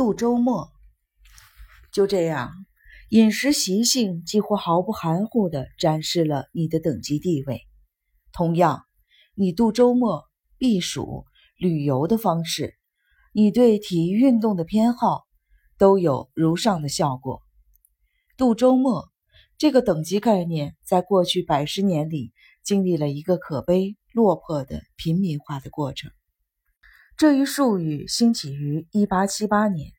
度周末。就这样，饮食习性几乎毫不含糊地展示了你的等级地位。同样，你度周末、避暑、旅游的方式，你对体育运动的偏好，都有如上的效果。度周末这个等级概念，在过去百十年里，经历了一个可悲落魄的平民化的过程。这一术语兴起于1878年，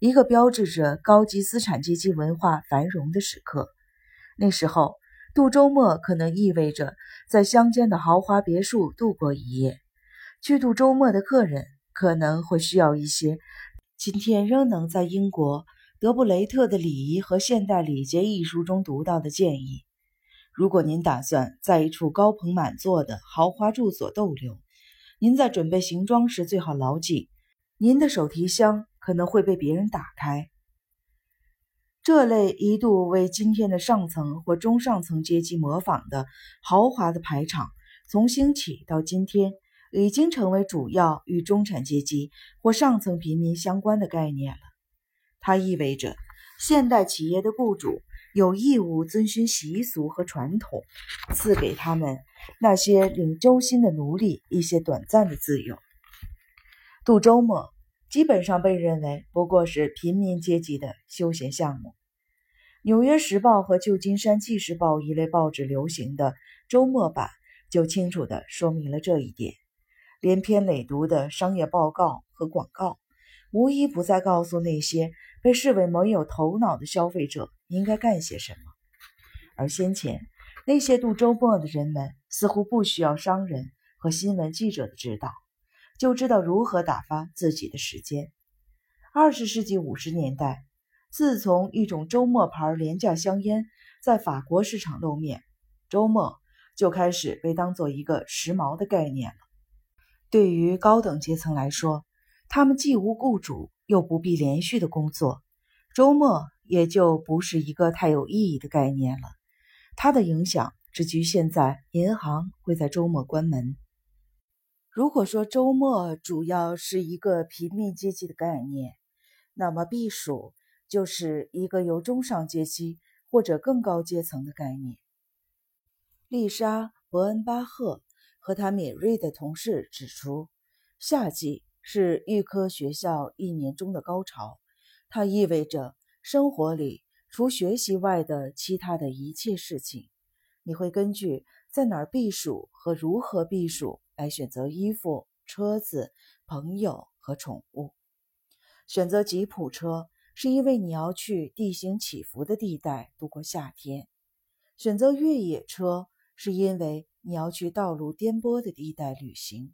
一个标志着高级资产阶级文化繁荣的时刻。那时候，度周末可能意味着在乡间的豪华别墅度过一夜。去度周末的客人可能会需要一些今天仍能在英国德布雷特的礼仪和现代礼节一书中读到的建议。如果您打算在一处高朋满座的豪华住所逗留，您在准备行装时最好牢记，您的手提箱可能会被别人打开。这类一度为今天的上层或中上层阶级模仿的豪华的排场，从兴起到今天，已经成为主要与中产阶级或上层平民相关的概念了。它意味着现代企业的雇主。有义务遵循习俗和传统，赐给他们那些领周薪的奴隶一些短暂的自由。度周末基本上被认为不过是平民阶级的休闲项目。《纽约时报》和《旧金山纪事报》一类报纸流行的周末版就清楚地说明了这一点。连篇累牍的商业报告和广告，无一不再告诉那些被视为没有头脑的消费者。应该干些什么？而先前那些度周末的人们似乎不需要商人和新闻记者的指导，就知道如何打发自己的时间。二十世纪五十年代，自从一种周末牌廉价香烟在法国市场露面，周末就开始被当做一个时髦的概念了。对于高等阶层来说，他们既无雇主，又不必连续的工作，周末。也就不是一个太有意义的概念了。它的影响只局限在银行会在周末关门。如果说周末主要是一个平民阶级的概念，那么避暑就是一个由中上阶级或者更高阶层的概念。丽莎·伯恩巴赫和他敏锐的同事指出，夏季是预科学校一年中的高潮，它意味着。生活里除学习外的其他的一切事情，你会根据在哪儿避暑和如何避暑来选择衣服、车子、朋友和宠物。选择吉普车是因为你要去地形起伏的地带度过夏天；选择越野车是因为你要去道路颠簸的地带旅行；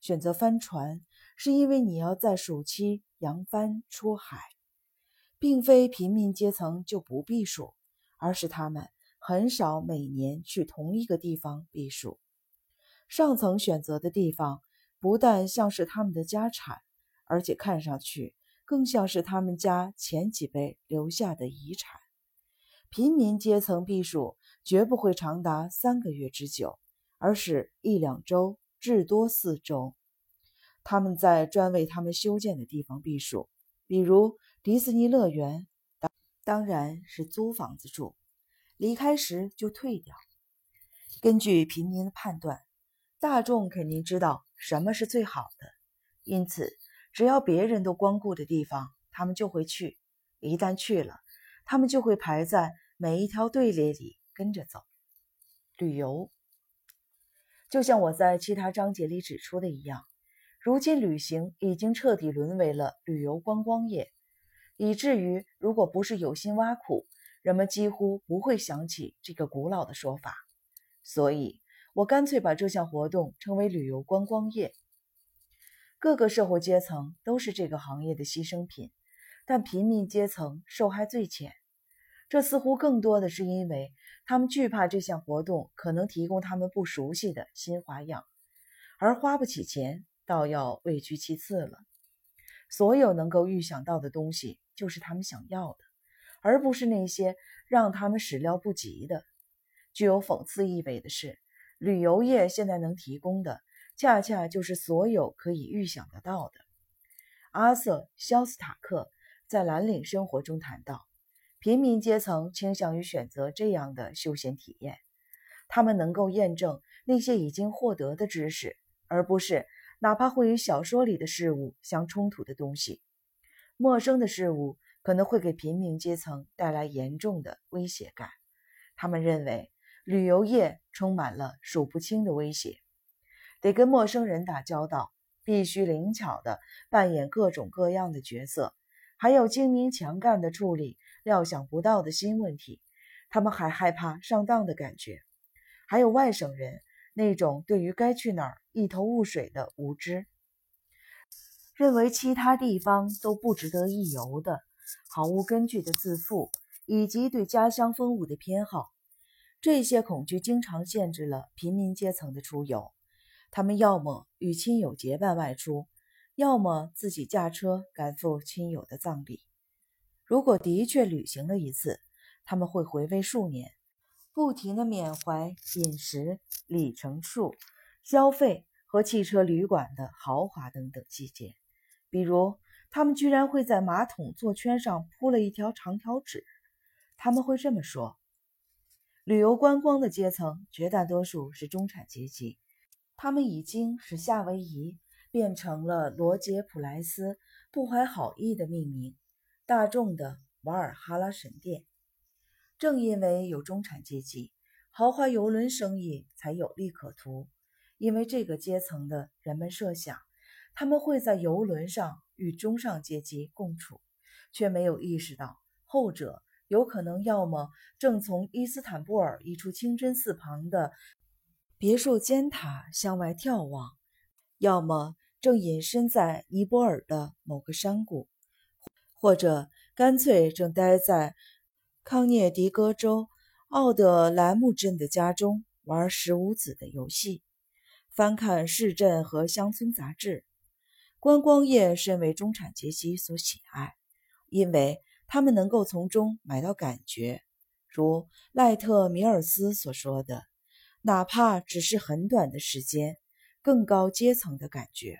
选择帆船是因为你要在暑期扬帆出海。并非平民阶层就不避暑，而是他们很少每年去同一个地方避暑。上层选择的地方不但像是他们的家产，而且看上去更像是他们家前几辈留下的遗产。平民阶层避暑绝不会长达三个月之久，而是一两周，至多四周。他们在专为他们修建的地方避暑，比如。迪士尼乐园当当然是租房子住，离开时就退掉。根据平民的判断，大众肯定知道什么是最好的，因此只要别人都光顾的地方，他们就会去。一旦去了，他们就会排在每一条队列里跟着走。旅游，就像我在其他章节里指出的一样，如今旅行已经彻底沦为了旅游观光业。以至于，如果不是有心挖苦，人们几乎不会想起这个古老的说法。所以，我干脆把这项活动称为旅游观光业。各个社会阶层都是这个行业的牺牲品，但平民阶层受害最浅。这似乎更多的是因为他们惧怕这项活动可能提供他们不熟悉的新花样，而花不起钱，倒要位居其次了。所有能够预想到的东西。就是他们想要的，而不是那些让他们始料不及的。具有讽刺意味的是，旅游业现在能提供的，恰恰就是所有可以预想得到的。阿瑟·肖斯塔克在蓝领生活中谈到，平民阶层倾向于选择这样的休闲体验，他们能够验证那些已经获得的知识，而不是哪怕会与小说里的事物相冲突的东西。陌生的事物可能会给平民阶层带来严重的威胁感。他们认为旅游业充满了数不清的威胁，得跟陌生人打交道，必须灵巧地扮演各种各样的角色，还要精明强干地处理料想不到的新问题。他们还害怕上当的感觉，还有外省人那种对于该去哪儿一头雾水的无知。认为其他地方都不值得一游的毫无根据的自负，以及对家乡风物的偏好，这些恐惧经常限制了平民阶层的出游。他们要么与亲友结伴外出，要么自己驾车赶赴亲友的葬礼。如果的确旅行了一次，他们会回味数年，不停地缅怀饮食、里程数、消费和汽车旅馆的豪华等等细节。比如，他们居然会在马桶座圈上铺了一条长条纸。他们会这么说：旅游观光的阶层绝大多数是中产阶级，他们已经使夏威夷变成了罗杰普莱斯不怀好意的命名——大众的瓦尔哈拉神殿。正因为有中产阶级，豪华游轮生意才有利可图，因为这个阶层的人们设想。他们会在游轮上与中上阶级共处，却没有意识到后者有可能要么正从伊斯坦布尔一处清真寺旁的别墅尖塔向外眺望，要么正隐身在尼泊尔的某个山谷，或者干脆正待在康涅狄格州奥德莱姆镇的家中玩十五子的游戏，翻看市镇和乡村杂志。观光业甚为中产阶级所喜爱，因为他们能够从中买到感觉，如赖特米尔斯所说的，哪怕只是很短的时间，更高阶层的感觉。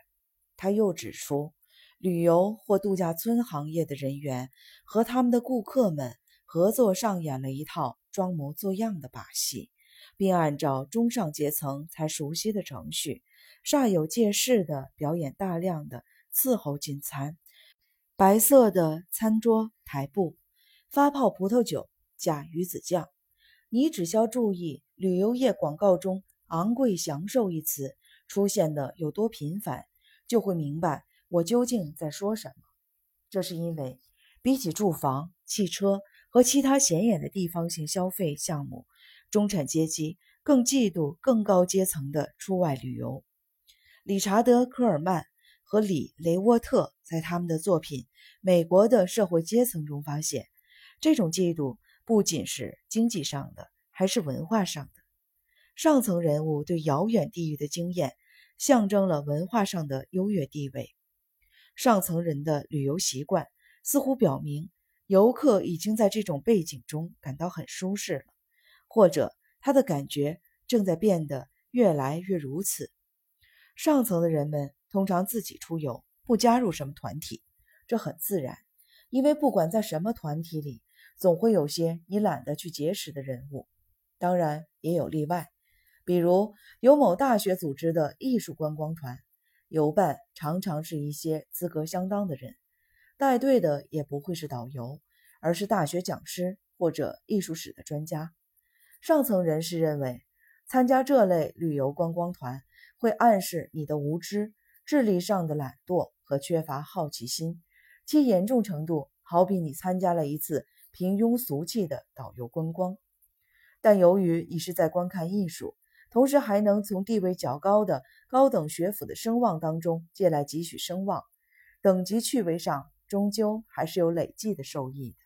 他又指出，旅游或度假村行业的人员和他们的顾客们合作上演了一套装模作样的把戏，并按照中上阶层才熟悉的程序。煞有介事地表演大量的伺候进餐，白色的餐桌台布，发泡葡萄酒加鱼子酱。你只需要注意旅游业广告中“昂贵享受”一词出现的有多频繁，就会明白我究竟在说什么。这是因为，比起住房、汽车和其他显眼的地方性消费项目，中产阶级更嫉妒更高阶层的出外旅游。理查德·科尔曼和里·雷沃特在他们的作品《美国的社会阶层》中发现，这种嫉妒不仅是经济上的，还是文化上的。上层人物对遥远地域的经验，象征了文化上的优越地位。上层人的旅游习惯似乎表明，游客已经在这种背景中感到很舒适了，或者他的感觉正在变得越来越如此。上层的人们通常自己出游，不加入什么团体，这很自然，因为不管在什么团体里，总会有些你懒得去结识的人物。当然也有例外，比如有某大学组织的艺术观光团，游伴常常是一些资格相当的人，带队的也不会是导游，而是大学讲师或者艺术史的专家。上层人士认为，参加这类旅游观光团。会暗示你的无知、智力上的懒惰和缺乏好奇心，其严重程度好比你参加了一次平庸俗气的导游观光。但由于你是在观看艺术，同时还能从地位较高的高等学府的声望当中借来几许声望，等级趣味上终究还是有累计的受益的。